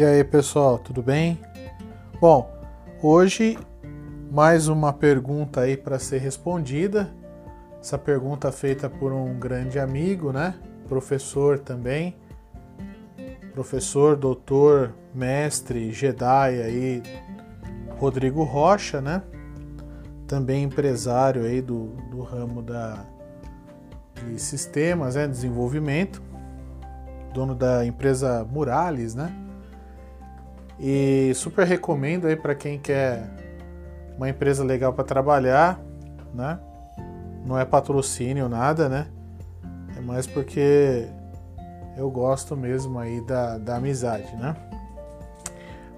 E aí, pessoal, tudo bem? Bom, hoje mais uma pergunta aí para ser respondida. Essa pergunta feita por um grande amigo, né? Professor também. Professor, doutor, mestre, Jedi aí, Rodrigo Rocha, né? Também empresário aí do, do ramo da, de sistemas, né? Desenvolvimento. Dono da empresa Murales, né? E super recomendo aí para quem quer uma empresa legal para trabalhar, né? Não é patrocínio nada, né? É mais porque eu gosto mesmo aí da, da amizade, né?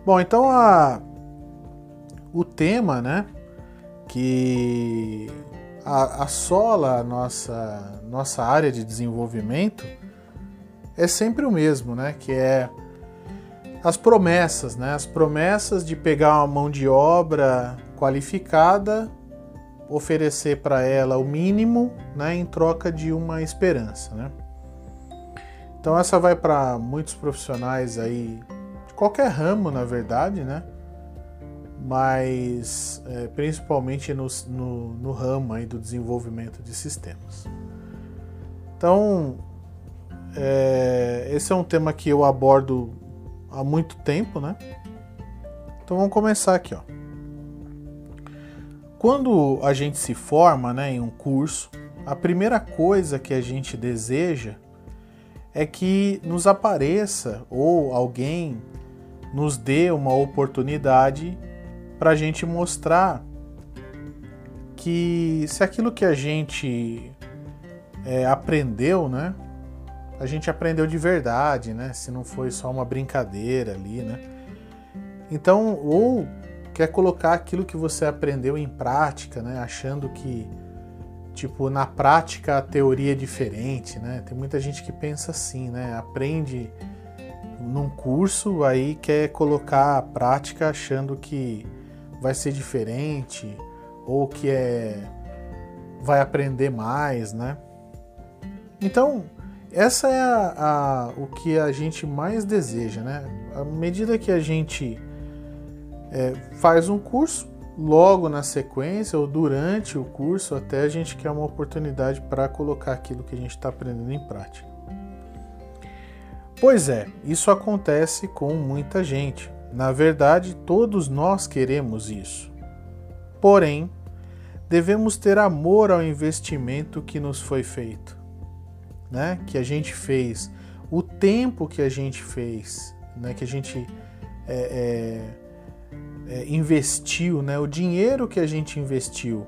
Bom, então a, o tema, né? Que assola a nossa, nossa área de desenvolvimento é sempre o mesmo, né? Que é as promessas, né? As promessas de pegar uma mão de obra qualificada, oferecer para ela o mínimo, né, em troca de uma esperança, né? Então essa vai para muitos profissionais aí de qualquer ramo, na verdade, né? Mas é, principalmente no, no, no ramo aí do desenvolvimento de sistemas. Então é, esse é um tema que eu abordo há muito tempo, né? Então vamos começar aqui, ó. Quando a gente se forma, né, em um curso, a primeira coisa que a gente deseja é que nos apareça ou alguém nos dê uma oportunidade para a gente mostrar que se aquilo que a gente é, aprendeu, né, a gente aprendeu de verdade, né? Se não foi só uma brincadeira ali, né? Então, ou quer colocar aquilo que você aprendeu em prática, né? Achando que, tipo, na prática a teoria é diferente, né? Tem muita gente que pensa assim, né? Aprende num curso, aí quer colocar a prática achando que vai ser diferente ou que é vai aprender mais, né? Então, essa é a, a, o que a gente mais deseja, né? À medida que a gente é, faz um curso, logo na sequência ou durante o curso, até a gente quer uma oportunidade para colocar aquilo que a gente está aprendendo em prática. Pois é, isso acontece com muita gente. Na verdade, todos nós queremos isso. Porém, devemos ter amor ao investimento que nos foi feito né, que a gente fez, o tempo que a gente fez, né, que a gente é, é, é, investiu, né, o dinheiro que a gente investiu,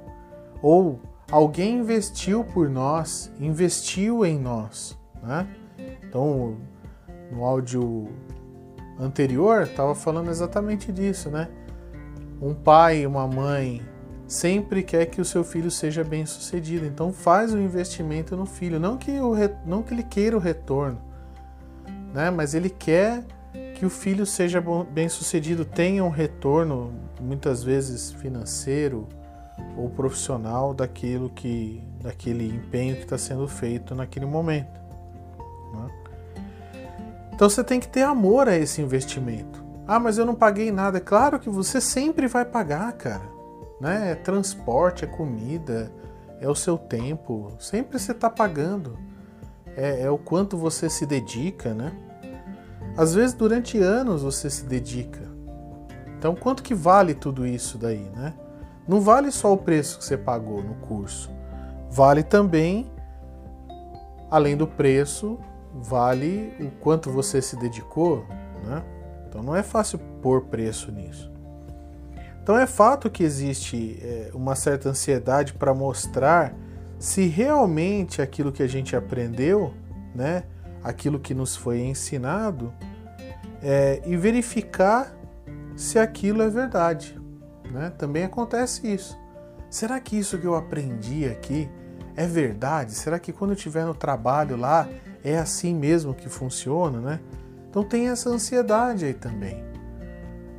ou alguém investiu por nós, investiu em nós. Né? Então, no áudio anterior, estava falando exatamente disso, né? Um pai e uma mãe sempre quer que o seu filho seja bem sucedido. Então faz o investimento no filho, não que, o, não que ele queira o retorno, né? mas ele quer que o filho seja bem sucedido, tenha um retorno, muitas vezes financeiro ou profissional, daquilo que, daquele empenho que está sendo feito naquele momento. Né? Então você tem que ter amor a esse investimento. Ah, mas eu não paguei nada. É claro que você sempre vai pagar, cara né? É transporte, é comida, é o seu tempo. Sempre você está pagando. É, é, o quanto você se dedica, né? Às vezes durante anos você se dedica. Então quanto que vale tudo isso daí, né? Não vale só o preço que você pagou no curso. Vale também, além do preço, vale o quanto você se dedicou, né? Então não é fácil pôr preço nisso. Então é fato que existe é, uma certa ansiedade para mostrar se realmente aquilo que a gente aprendeu, né, aquilo que nos foi ensinado, é, e verificar se aquilo é verdade. Né? Também acontece isso. Será que isso que eu aprendi aqui é verdade? Será que quando eu estiver no trabalho lá é assim mesmo que funciona? Né? Então tem essa ansiedade aí também.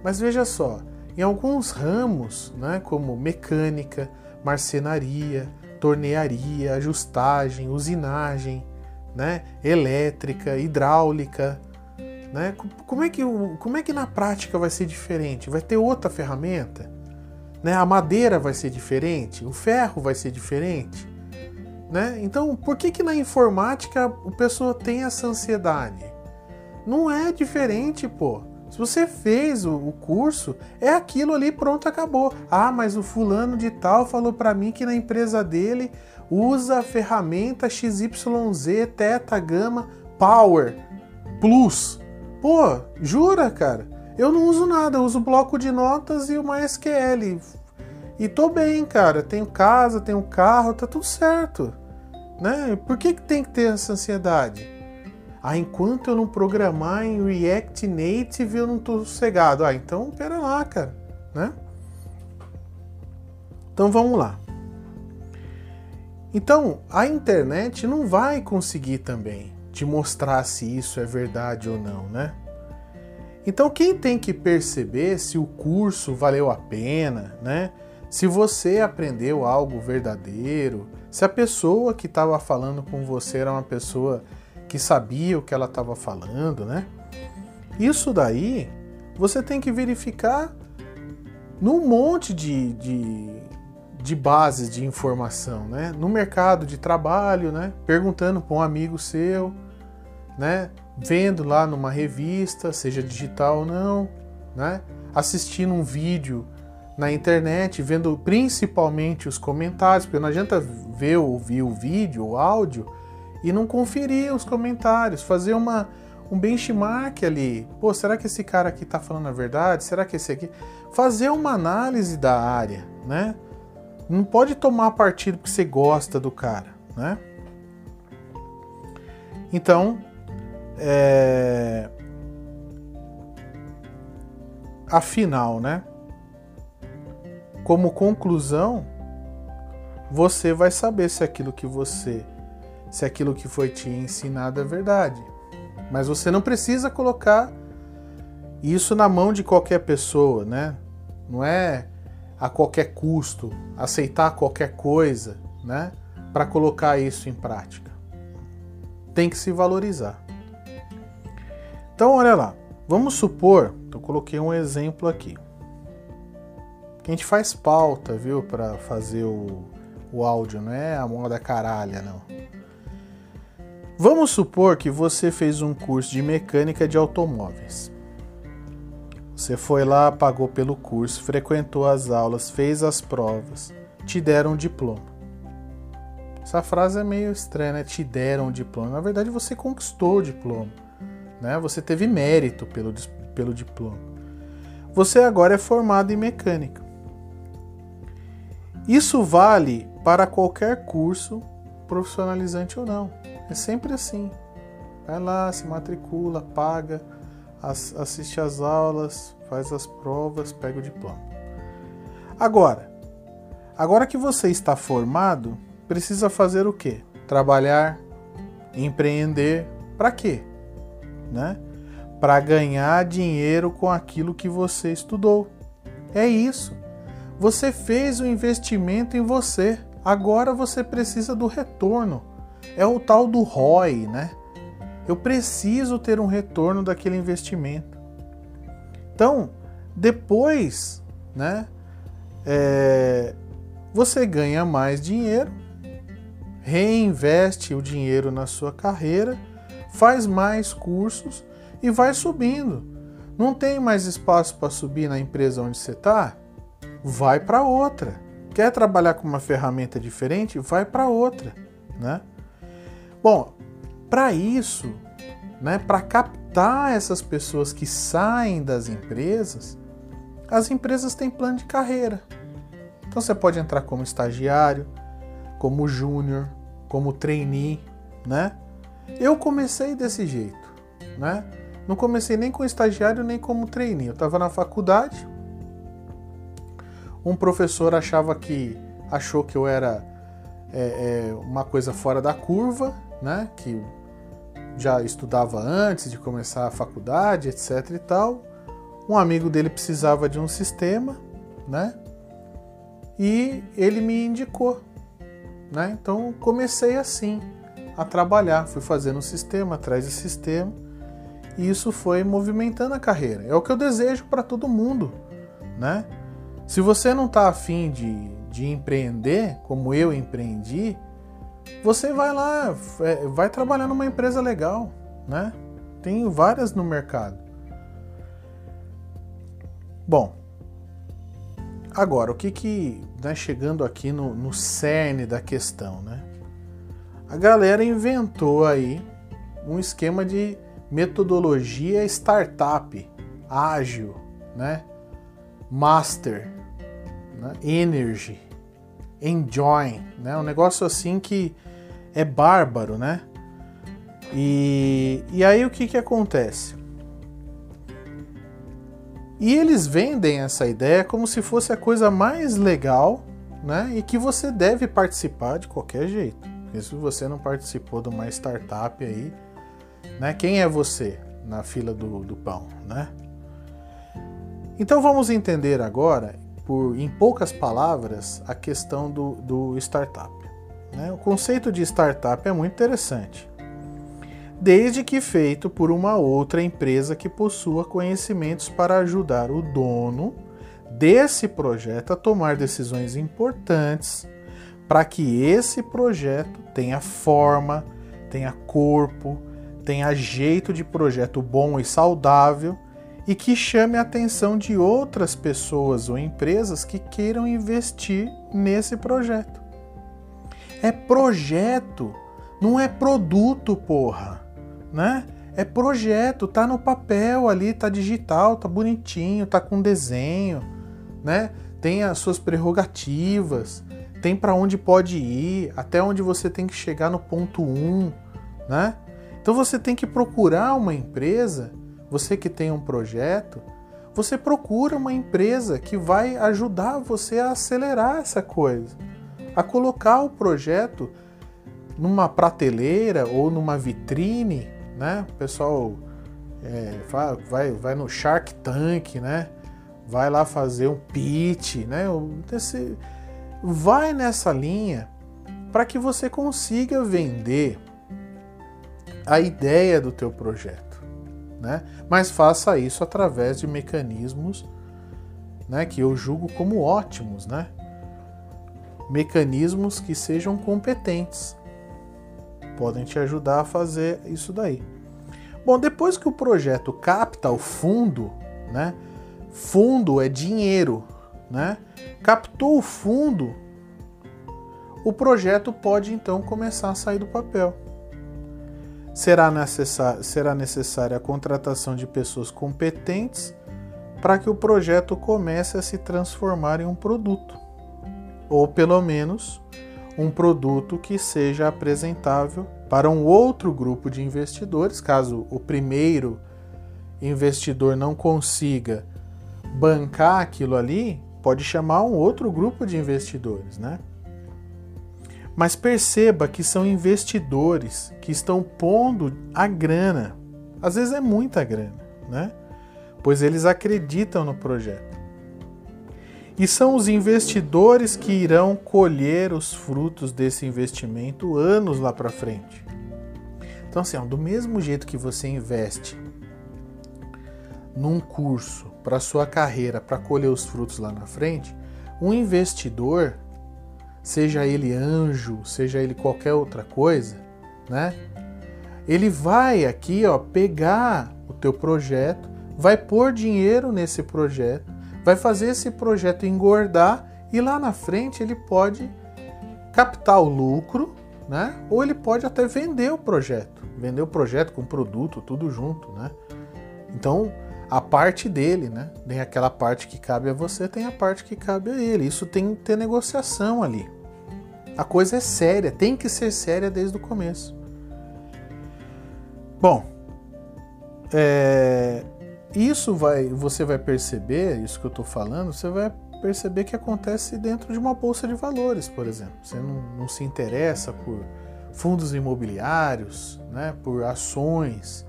Mas veja só, em alguns ramos, né, como mecânica, marcenaria, tornearia, ajustagem, usinagem, né, elétrica, hidráulica, Né? Como, é que, como é que na prática vai ser diferente? Vai ter outra ferramenta? Né? A madeira vai ser diferente? O ferro vai ser diferente? Né? Então, por que, que na informática o pessoa tem essa ansiedade? Não é diferente, pô. Se você fez o, curso, é aquilo ali, pronto, acabou. Ah, mas o fulano de tal falou para mim que na empresa dele usa a ferramenta XYZ Teta Gama Power Plus. Pô, jura, cara? Eu não uso nada, eu uso bloco de notas e o MySQL. E tô bem, cara. Tenho casa, tenho carro, tá tudo certo. Né? Por que, que tem que ter essa ansiedade? Ah, enquanto eu não programar em React Native, eu não tô sossegado. Ah, então pera lá, cara, né? Então vamos lá. Então, a internet não vai conseguir também te mostrar se isso é verdade ou não, né? Então, quem tem que perceber se o curso valeu a pena, né? Se você aprendeu algo verdadeiro, se a pessoa que estava falando com você era uma pessoa que sabia o que ela estava falando, né? Isso daí você tem que verificar num monte de, de de bases de informação, né? No mercado de trabalho, né? Perguntando para um amigo seu, né? Vendo lá numa revista, seja digital ou não, né? Assistindo um vídeo na internet, vendo principalmente os comentários, porque não adianta ver ou ouvir o vídeo, o áudio e não conferir os comentários, fazer uma um benchmark ali. Pô, será que esse cara aqui está falando a verdade? Será que esse aqui fazer uma análise da área, né? Não pode tomar partido porque você gosta do cara, né? Então, é... afinal, né? Como conclusão, você vai saber se aquilo que você, se aquilo que foi te ensinado é verdade. Mas você não precisa colocar isso na mão de qualquer pessoa, né? Não é a qualquer custo, aceitar qualquer coisa, né, para colocar isso em prática. Tem que se valorizar. Então, olha lá, vamos supor, eu coloquei um exemplo aqui. A gente faz pauta, viu, para fazer o, o áudio, não é a moda caralha, não. Vamos supor que você fez um curso de mecânica de automóveis. Você foi lá, pagou pelo curso, frequentou as aulas, fez as provas, te deram um diploma. Essa frase é meio estranha, né? Te deram um diploma. Na verdade, você conquistou o diploma, né? Você teve mérito pelo, pelo diploma. Você agora é formado em mecânica. Isso vale para qualquer curso, profissionalizante ou não. É sempre assim. Vai lá, se matricula, paga assiste às aulas, faz as provas, pega o diploma. Agora, agora que você está formado, precisa fazer o quê? Trabalhar, empreender, para quê? Né? Para ganhar dinheiro com aquilo que você estudou. É isso. Você fez o investimento em você. Agora você precisa do retorno. É o tal do ROI, né? Eu preciso ter um retorno daquele investimento. Então, depois, né, é, você ganha mais dinheiro, reinveste o dinheiro na sua carreira, faz mais cursos e vai subindo. Não tem mais espaço para subir na empresa onde você está? Vai para outra. Quer trabalhar com uma ferramenta diferente? Vai para outra, né? Bom, para isso, né, para captar essas pessoas que saem das empresas, as empresas têm plano de carreira. Então você pode entrar como estagiário, como júnior, como trainee, né? Eu comecei desse jeito, né? Não comecei nem como estagiário nem como trainee. Eu estava na faculdade. Um professor achava que achou que eu era é, é, uma coisa fora da curva né, que já estudava antes de começar a faculdade, etc e tal. Um amigo dele precisava de um sistema, né? E ele me indicou, né? Então comecei assim a trabalhar, fui fazendo um sistema atrás de sistema e isso foi movimentando a carreira. É o que eu desejo para todo mundo, né? Se você não está afim de, de empreender, como eu empreendi, você vai lá, é, vai trabalhar numa empresa legal, né? Tem várias no mercado. Bom, agora o que que, né, chegando aqui no, no cerne da questão, né? A galera inventou aí um esquema de metodologia startup, ágil, né? Master, né? Energy, Enjoy, né? Um negócio assim que é bárbaro, né? E, e aí o que que acontece? E eles vendem essa ideia como se fosse a coisa mais legal, né? E que você deve participar de qualquer jeito. Se você não participou de uma startup aí, né? Quem é você na fila do, do pão, né? Então vamos entender agora, por, em poucas palavras, a questão do, do startup. Né? O conceito de startup é muito interessante, desde que feito por uma outra empresa que possua conhecimentos para ajudar o dono desse projeto a tomar decisões importantes para que esse projeto tenha forma, tenha corpo, tenha jeito de projeto bom e saudável e que chame a atenção de outras pessoas ou empresas que queiram investir nesse projeto. É projeto, não é produto, porra, né? É projeto, tá no papel ali, tá digital, tá bonitinho, tá com desenho, né? Tem as suas prerrogativas, tem para onde pode ir, até onde você tem que chegar no ponto 1, um, né? Então você tem que procurar uma empresa, você que tem um projeto, você procura uma empresa que vai ajudar você a acelerar essa coisa, a colocar o projeto numa prateleira ou numa vitrine, né? O pessoal é, vai, vai no Shark Tank, né? Vai lá fazer um pitch, né? Esse, vai nessa linha para que você consiga vender a ideia do teu projeto, né? Mas faça isso através de mecanismos, né, que eu julgo como ótimos, né? Mecanismos que sejam competentes. Podem te ajudar a fazer isso daí. Bom, depois que o projeto capta o fundo, né? Fundo é dinheiro, né? Captou o fundo, o projeto pode então começar a sair do papel será, será necessária a contratação de pessoas competentes para que o projeto comece a se transformar em um produto, ou pelo menos um produto que seja apresentável para um outro grupo de investidores, caso o primeiro investidor não consiga bancar aquilo ali, pode chamar um outro grupo de investidores, né? Mas perceba que são investidores que estão pondo a grana. Às vezes é muita grana, né? Pois eles acreditam no projeto. E são os investidores que irão colher os frutos desse investimento anos lá para frente. Então, assim, do mesmo jeito que você investe num curso para sua carreira para colher os frutos lá na frente, um investidor seja ele anjo, seja ele qualquer outra coisa, né? Ele vai aqui, ó, pegar o teu projeto, vai pôr dinheiro nesse projeto, vai fazer esse projeto engordar e lá na frente ele pode captar o lucro, né? Ou ele pode até vender o projeto, vender o projeto com produto, tudo junto, né? Então, a parte dele, né? Tem aquela parte que cabe a você, tem a parte que cabe a ele. Isso tem que ter negociação ali. A coisa é séria, tem que ser séria desde o começo. Bom, é, isso vai, você vai perceber, isso que eu estou falando, você vai perceber que acontece dentro de uma bolsa de valores, por exemplo. Você não, não se interessa por fundos imobiliários, né, por ações.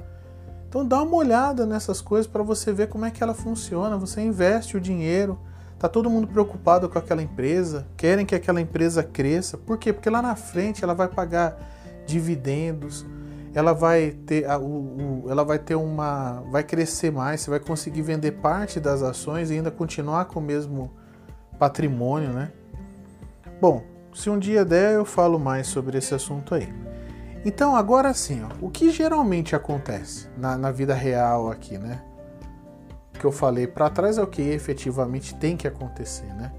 Então dá uma olhada nessas coisas para você ver como é que ela funciona. Você investe o dinheiro Tá todo mundo preocupado com aquela empresa, querem que aquela empresa cresça. Por quê? Porque lá na frente ela vai pagar dividendos, ela vai ter a, o, o, ela vai ter uma vai crescer mais, você vai conseguir vender parte das ações e ainda continuar com o mesmo patrimônio, né? Bom, se um dia der eu falo mais sobre esse assunto aí. Então agora sim, ó, o que geralmente acontece na, na vida real aqui, né? Que eu falei para trás é o que efetivamente tem que acontecer, né?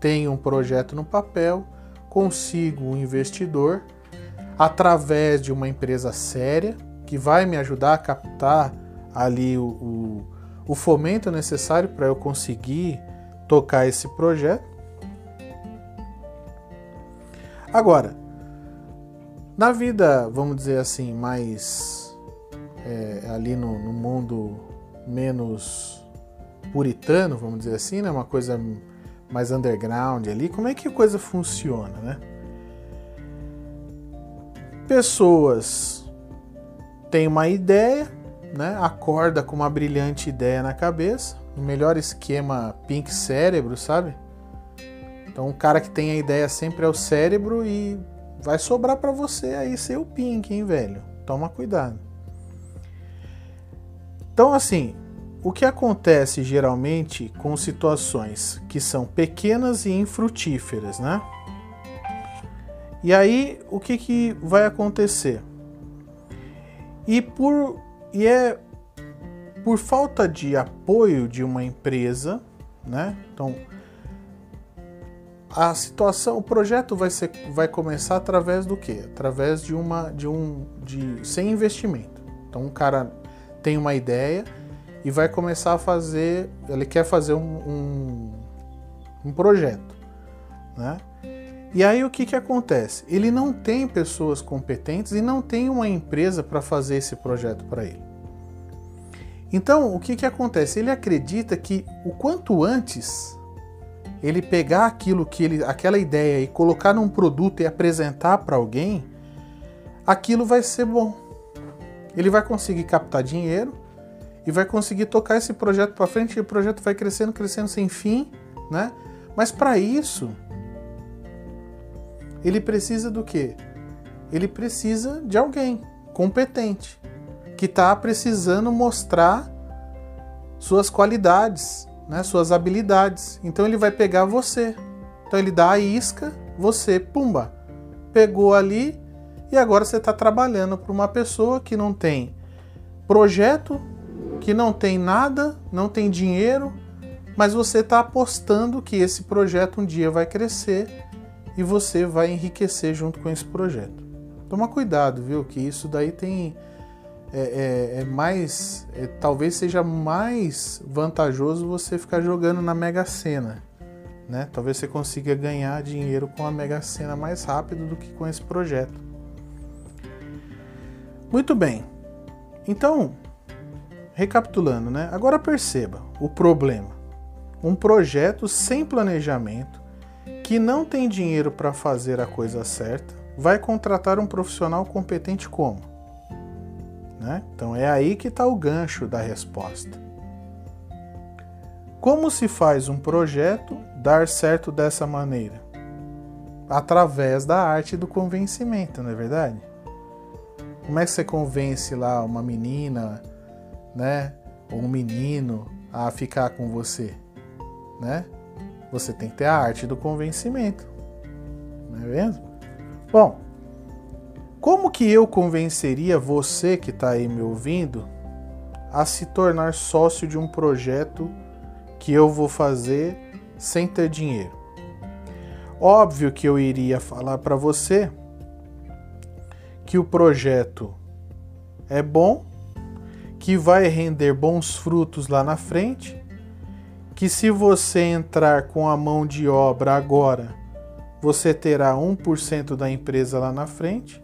Tenho um projeto no papel, consigo um investidor através de uma empresa séria que vai me ajudar a captar ali o, o, o fomento necessário para eu conseguir tocar esse projeto. Agora, na vida, vamos dizer assim, mais é, ali no, no, mundo menos puritano, vamos dizer assim, né? uma coisa mais underground ali, como é que a coisa funciona, né? Pessoas têm uma ideia, né? Acorda com uma brilhante ideia na cabeça, o melhor esquema pink cérebro, sabe? Então o cara que tem a ideia sempre é o cérebro e vai sobrar para você aí ser o pink, hein, velho? Toma cuidado. Então assim, o que acontece geralmente com situações que são pequenas e infrutíferas, né? E aí, o que, que vai acontecer? E por e é por falta de apoio de uma empresa, né? Então, a situação, o projeto vai ser, vai começar através do quê? Através de uma, de um, de sem investimento. Então, um cara tem uma ideia e vai começar a fazer, ele quer fazer um, um, um projeto, né? E aí o que, que acontece? Ele não tem pessoas competentes e não tem uma empresa para fazer esse projeto para ele. Então o que, que acontece? Ele acredita que o quanto antes ele pegar aquilo que ele, aquela ideia e colocar num produto e apresentar para alguém, aquilo vai ser bom. Ele vai conseguir captar dinheiro e vai conseguir tocar esse projeto para frente e o projeto vai crescendo, crescendo sem fim, né? Mas para isso ele precisa do quê? Ele precisa de alguém competente que está precisando mostrar suas qualidades, né, suas habilidades. Então ele vai pegar você. Então ele dá a isca, você, pumba, pegou ali e agora você está trabalhando para uma pessoa que não tem projeto, que não tem nada, não tem dinheiro, mas você está apostando que esse projeto um dia vai crescer e você vai enriquecer junto com esse projeto. Toma cuidado, viu? Que isso daí tem. É, é, é mais. É, talvez seja mais vantajoso você ficar jogando na Mega Sena. Né? Talvez você consiga ganhar dinheiro com a Mega Sena mais rápido do que com esse projeto. Muito bem. Então, recapitulando, né? Agora perceba o problema. Um projeto sem planejamento que não tem dinheiro para fazer a coisa certa, vai contratar um profissional competente como? Né? Então é aí que está o gancho da resposta. Como se faz um projeto dar certo dessa maneira? Através da arte do convencimento, não é verdade? Como é que você convence lá uma menina, né, ou um menino a ficar com você, né? Você tem que ter a arte do convencimento. Não é mesmo? Bom, como que eu convenceria você que está aí me ouvindo a se tornar sócio de um projeto que eu vou fazer sem ter dinheiro? Óbvio que eu iria falar para você que o projeto é bom, que vai render bons frutos lá na frente que se você entrar com a mão de obra agora, você terá 1% da empresa lá na frente.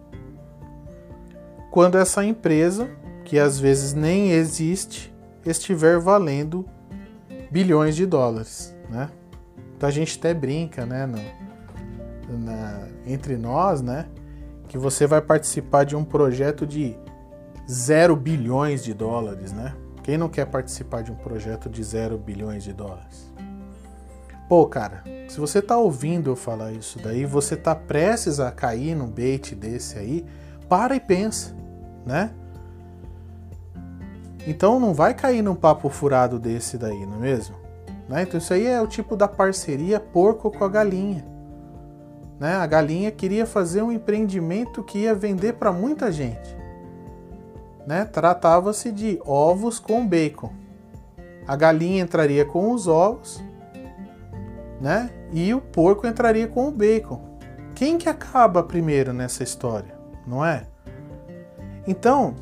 Quando essa empresa, que às vezes nem existe, estiver valendo bilhões de dólares, né? Então a gente até brinca, né, no, na, entre nós, né, que você vai participar de um projeto de zero bilhões de dólares, né? Quem não quer participar de um projeto de zero bilhões de dólares? Pô, cara, se você tá ouvindo eu falar isso daí, você tá prestes a cair num bait desse aí, para e pensa, né? Então não vai cair num papo furado desse daí, não é mesmo? Né? Então isso aí é o tipo da parceria porco com a galinha. Né? A galinha queria fazer um empreendimento que ia vender para muita gente. Né? Tratava-se de ovos com bacon. A galinha entraria com os ovos, né? E o porco entraria com o bacon. Quem que acaba primeiro nessa história, não é? Então,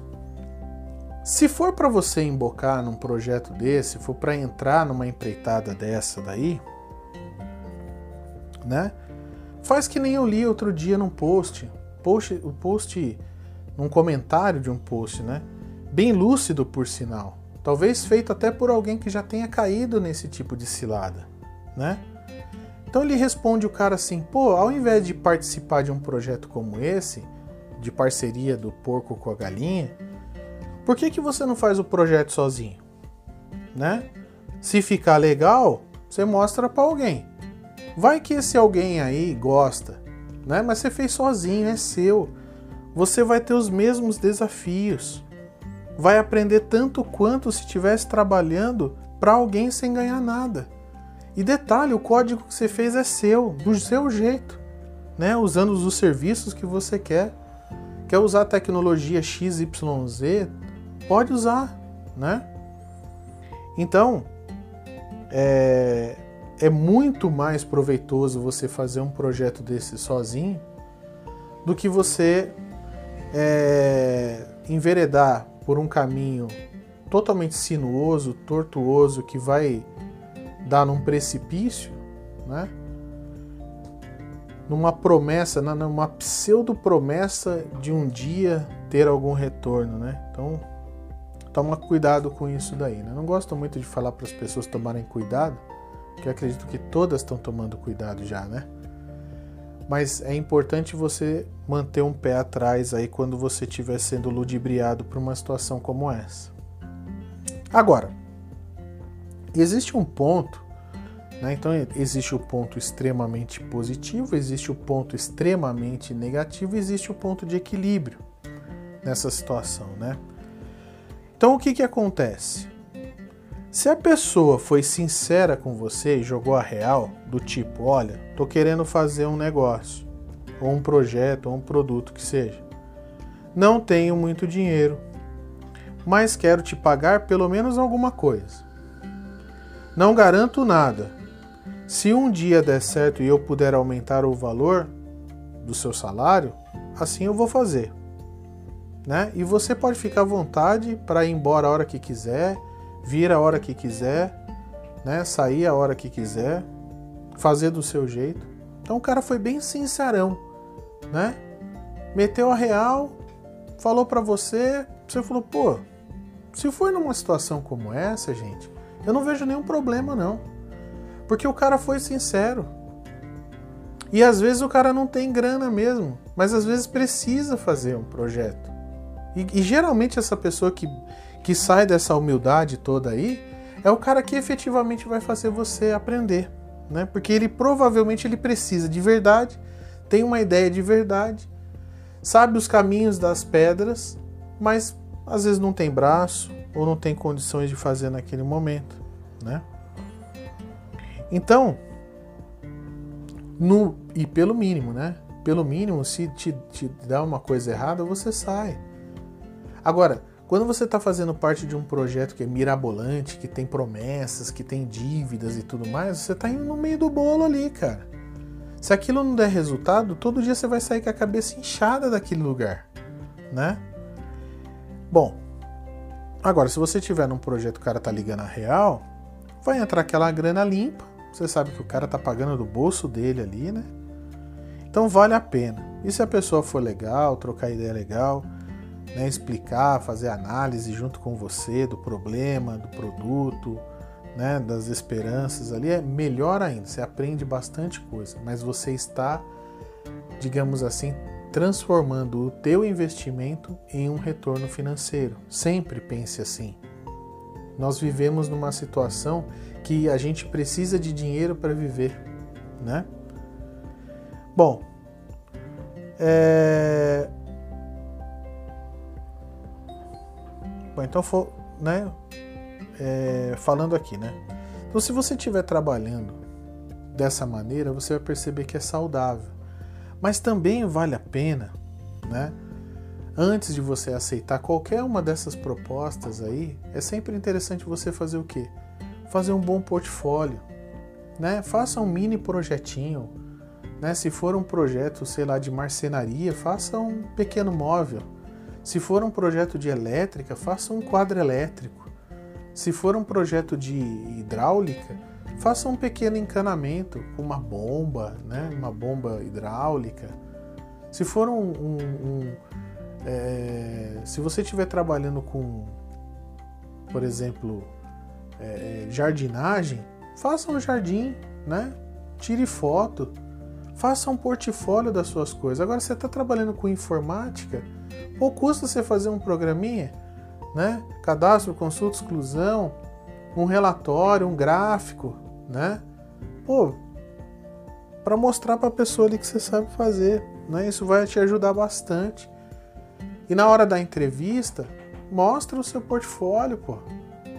se for para você embocar num projeto desse, se for para entrar numa empreitada dessa daí, né? Faz que nem eu li outro dia num post, post, o post num comentário de um post, né? Bem lúcido por sinal. Talvez feito até por alguém que já tenha caído nesse tipo de cilada, né? Então ele responde o cara assim: "Pô, ao invés de participar de um projeto como esse, de parceria do porco com a galinha, por que, que você não faz o projeto sozinho? Né? Se ficar legal, você mostra para alguém. Vai que esse alguém aí gosta, né? Mas você fez sozinho, é seu. Você vai ter os mesmos desafios. Vai aprender tanto quanto se estivesse trabalhando para alguém sem ganhar nada. E detalhe, o código que você fez é seu, do seu jeito, né? Usando os serviços que você quer. Quer usar a tecnologia XYZ? pode usar, né? Então, é, é muito mais proveitoso você fazer um projeto desse sozinho do que você é, enveredar por um caminho totalmente sinuoso, tortuoso, que vai dar num precipício, né? Numa promessa, numa pseudo promessa de um dia ter algum retorno, né? Então, toma cuidado com isso daí. Né? Não gosto muito de falar para as pessoas tomarem cuidado, porque acredito que todas estão tomando cuidado já, né? Mas é importante você manter um pé atrás aí quando você estiver sendo ludibriado por uma situação como essa. Agora, existe um ponto, né? então existe o ponto extremamente positivo, existe o ponto extremamente negativo, existe o ponto de equilíbrio nessa situação, né? Então o que, que acontece? Se a pessoa foi sincera com você e jogou a real, do tipo, olha, tô querendo fazer um negócio, ou um projeto, ou um produto que seja. Não tenho muito dinheiro, mas quero te pagar pelo menos alguma coisa. Não garanto nada. Se um dia der certo e eu puder aumentar o valor do seu salário, assim eu vou fazer né? E você pode ficar à vontade para ir embora a hora que quiser, vir a hora que quiser, né? Sair a hora que quiser, fazer do seu jeito. Então o cara foi bem sincerão, né? Meteu a real, falou para você, você falou, pô, se for numa situação como essa, gente, eu não vejo nenhum problema não. Porque o cara foi sincero. E às vezes o cara não tem grana mesmo, mas às vezes precisa fazer um projeto. E, e, geralmente essa pessoa que, que sai dessa humildade toda aí é o cara que efetivamente vai fazer você aprender, né? Porque ele provavelmente ele precisa de verdade, tem uma ideia de verdade, sabe os caminhos das pedras, mas às vezes não tem braço ou não tem condições de fazer naquele momento, né? Então, no e pelo mínimo, né? Pelo mínimo, se te, te dá uma coisa errada, você sai. Agora, quando você está fazendo parte de um projeto que é mirabolante, que tem promessas, que tem dívidas e tudo mais, você está indo no meio do bolo ali, cara. Se aquilo não der resultado, todo dia você vai sair com a cabeça inchada daquele lugar, né? Bom, agora se você tiver num projeto o cara tá ligando a real, vai entrar aquela grana limpa. Você sabe que o cara tá pagando do bolso dele ali, né? Então vale a pena. E se a pessoa for legal, trocar ideia legal, né, explicar, fazer análise junto com você do problema, do produto, né, das esperanças ali, é melhor ainda. Você aprende bastante coisa, mas você está, digamos assim, transformando o teu investimento em um retorno financeiro. Sempre pense assim. Nós vivemos numa situação que a gente precisa de dinheiro para viver, né? Bom, é... Bom, então, for, né, é, falando aqui, né? Então, se você estiver trabalhando dessa maneira, você vai perceber que é saudável. Mas também vale a pena, né? Antes de você aceitar qualquer uma dessas propostas aí, é sempre interessante você fazer o quê? Fazer um bom portfólio, né? Faça um mini projetinho, né? Se for um projeto, sei lá, de marcenaria, faça um pequeno móvel. Se for um projeto de elétrica, faça um quadro elétrico. Se for um projeto de hidráulica, faça um pequeno encanamento com uma bomba, né? Uma bomba hidráulica. Se for um, um, um é, se você estiver trabalhando com, por exemplo, é, jardinagem, faça um jardim, né? Tire foto, faça um portfólio das suas coisas. Agora você está trabalhando com informática, ou custa você fazer um programinha, né? Cadastro, consulta, exclusão, um relatório, um gráfico, né? Pô, para mostrar para a pessoa ali que você sabe fazer, né? Isso vai te ajudar bastante. E na hora da entrevista, mostra o seu portfólio, pô.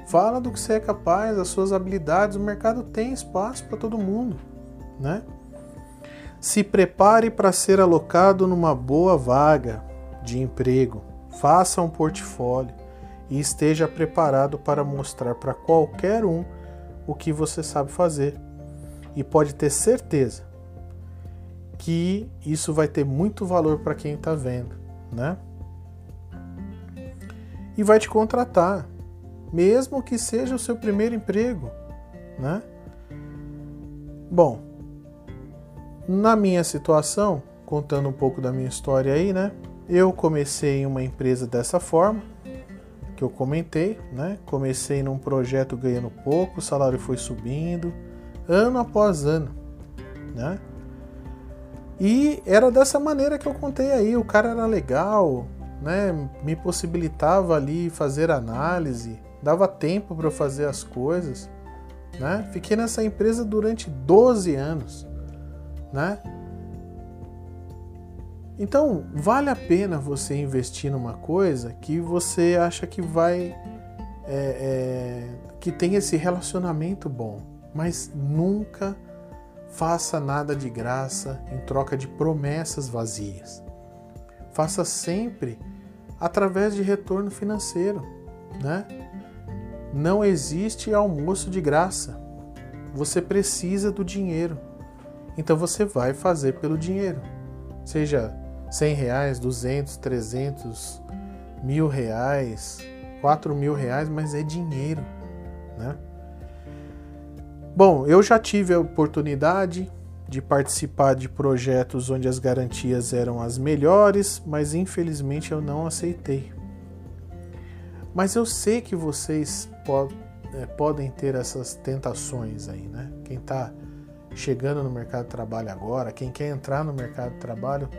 Fala do que você é capaz, das suas habilidades. O mercado tem espaço para todo mundo, né? Se prepare para ser alocado numa boa vaga de emprego. Faça um portfólio e esteja preparado para mostrar para qualquer um o que você sabe fazer. E pode ter certeza que isso vai ter muito valor para quem está vendo, né? E vai te contratar mesmo que seja o seu primeiro emprego, né? Bom, na minha situação, contando um pouco da minha história aí, né? Eu comecei uma empresa dessa forma, que eu comentei, né? Comecei num projeto ganhando pouco, o salário foi subindo, ano após ano, né? E era dessa maneira que eu contei aí, o cara era legal, né? Me possibilitava ali fazer análise, dava tempo para fazer as coisas, né? Fiquei nessa empresa durante 12 anos, né? Então, vale a pena você investir numa coisa que você acha que vai. É, é, que tem esse relacionamento bom, mas nunca faça nada de graça em troca de promessas vazias. Faça sempre através de retorno financeiro, né? Não existe almoço de graça. Você precisa do dinheiro. Então você vai fazer pelo dinheiro. Seja 100 reais, 200, 300, mil reais, 4 mil reais, mas é dinheiro, né? Bom, eu já tive a oportunidade de participar de projetos onde as garantias eram as melhores, mas infelizmente eu não aceitei. Mas eu sei que vocês é, podem ter essas tentações aí, né? Quem está chegando no mercado de trabalho agora, quem quer entrar no mercado de trabalho,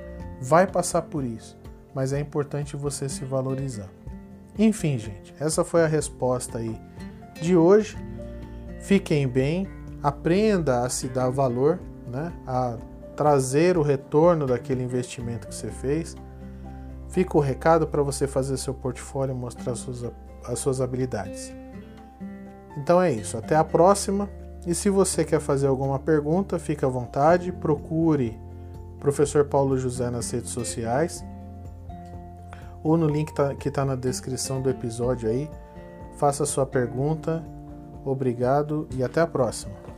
vai passar por isso. Mas é importante você se valorizar. Enfim, gente, essa foi a resposta aí de hoje. Fiquem bem, aprenda a se dar valor, né? A trazer o retorno daquele investimento que você fez. Fica o recado para você fazer seu portfólio e mostrar as suas, as suas habilidades. Então é isso, até a próxima. E se você quer fazer alguma pergunta, fique à vontade, procure professor Paulo José nas redes sociais ou no link tá, que está na descrição do episódio aí. Faça sua pergunta. Obrigado e até a próxima.